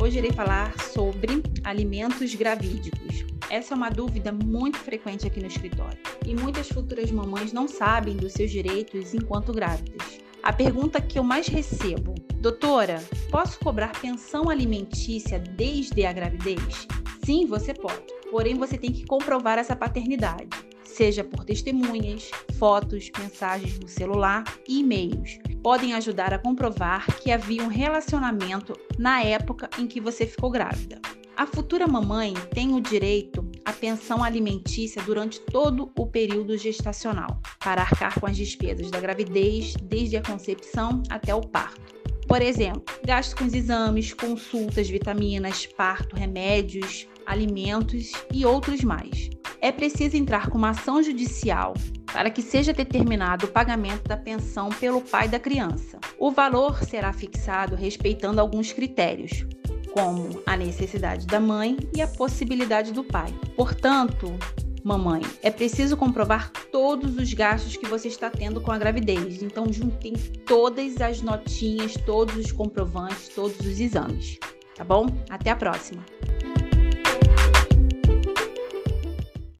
hoje irei falar sobre alimentos gravídicos. Essa é uma dúvida muito frequente aqui no escritório e muitas futuras mamães não sabem dos seus direitos enquanto grávidas. A pergunta que eu mais recebo: Doutora, posso cobrar pensão alimentícia desde a gravidez? Sim, você pode. Porém, você tem que comprovar essa paternidade, seja por testemunhas, fotos, mensagens no celular e e-mails. Podem ajudar a comprovar que havia um relacionamento na época em que você ficou grávida. A futura mamãe tem o direito à pensão alimentícia durante todo o período gestacional, para arcar com as despesas da gravidez, desde a concepção até o parto. Por exemplo, gasto com os exames, consultas, vitaminas, parto, remédios, alimentos e outros mais. É preciso entrar com uma ação judicial para que seja determinado o pagamento da pensão pelo pai da criança. O valor será fixado respeitando alguns critérios, como a necessidade da mãe e a possibilidade do pai. Portanto, mamãe, é preciso comprovar todos os gastos que você está tendo com a gravidez. Então, juntem todas as notinhas, todos os comprovantes, todos os exames. Tá bom? Até a próxima!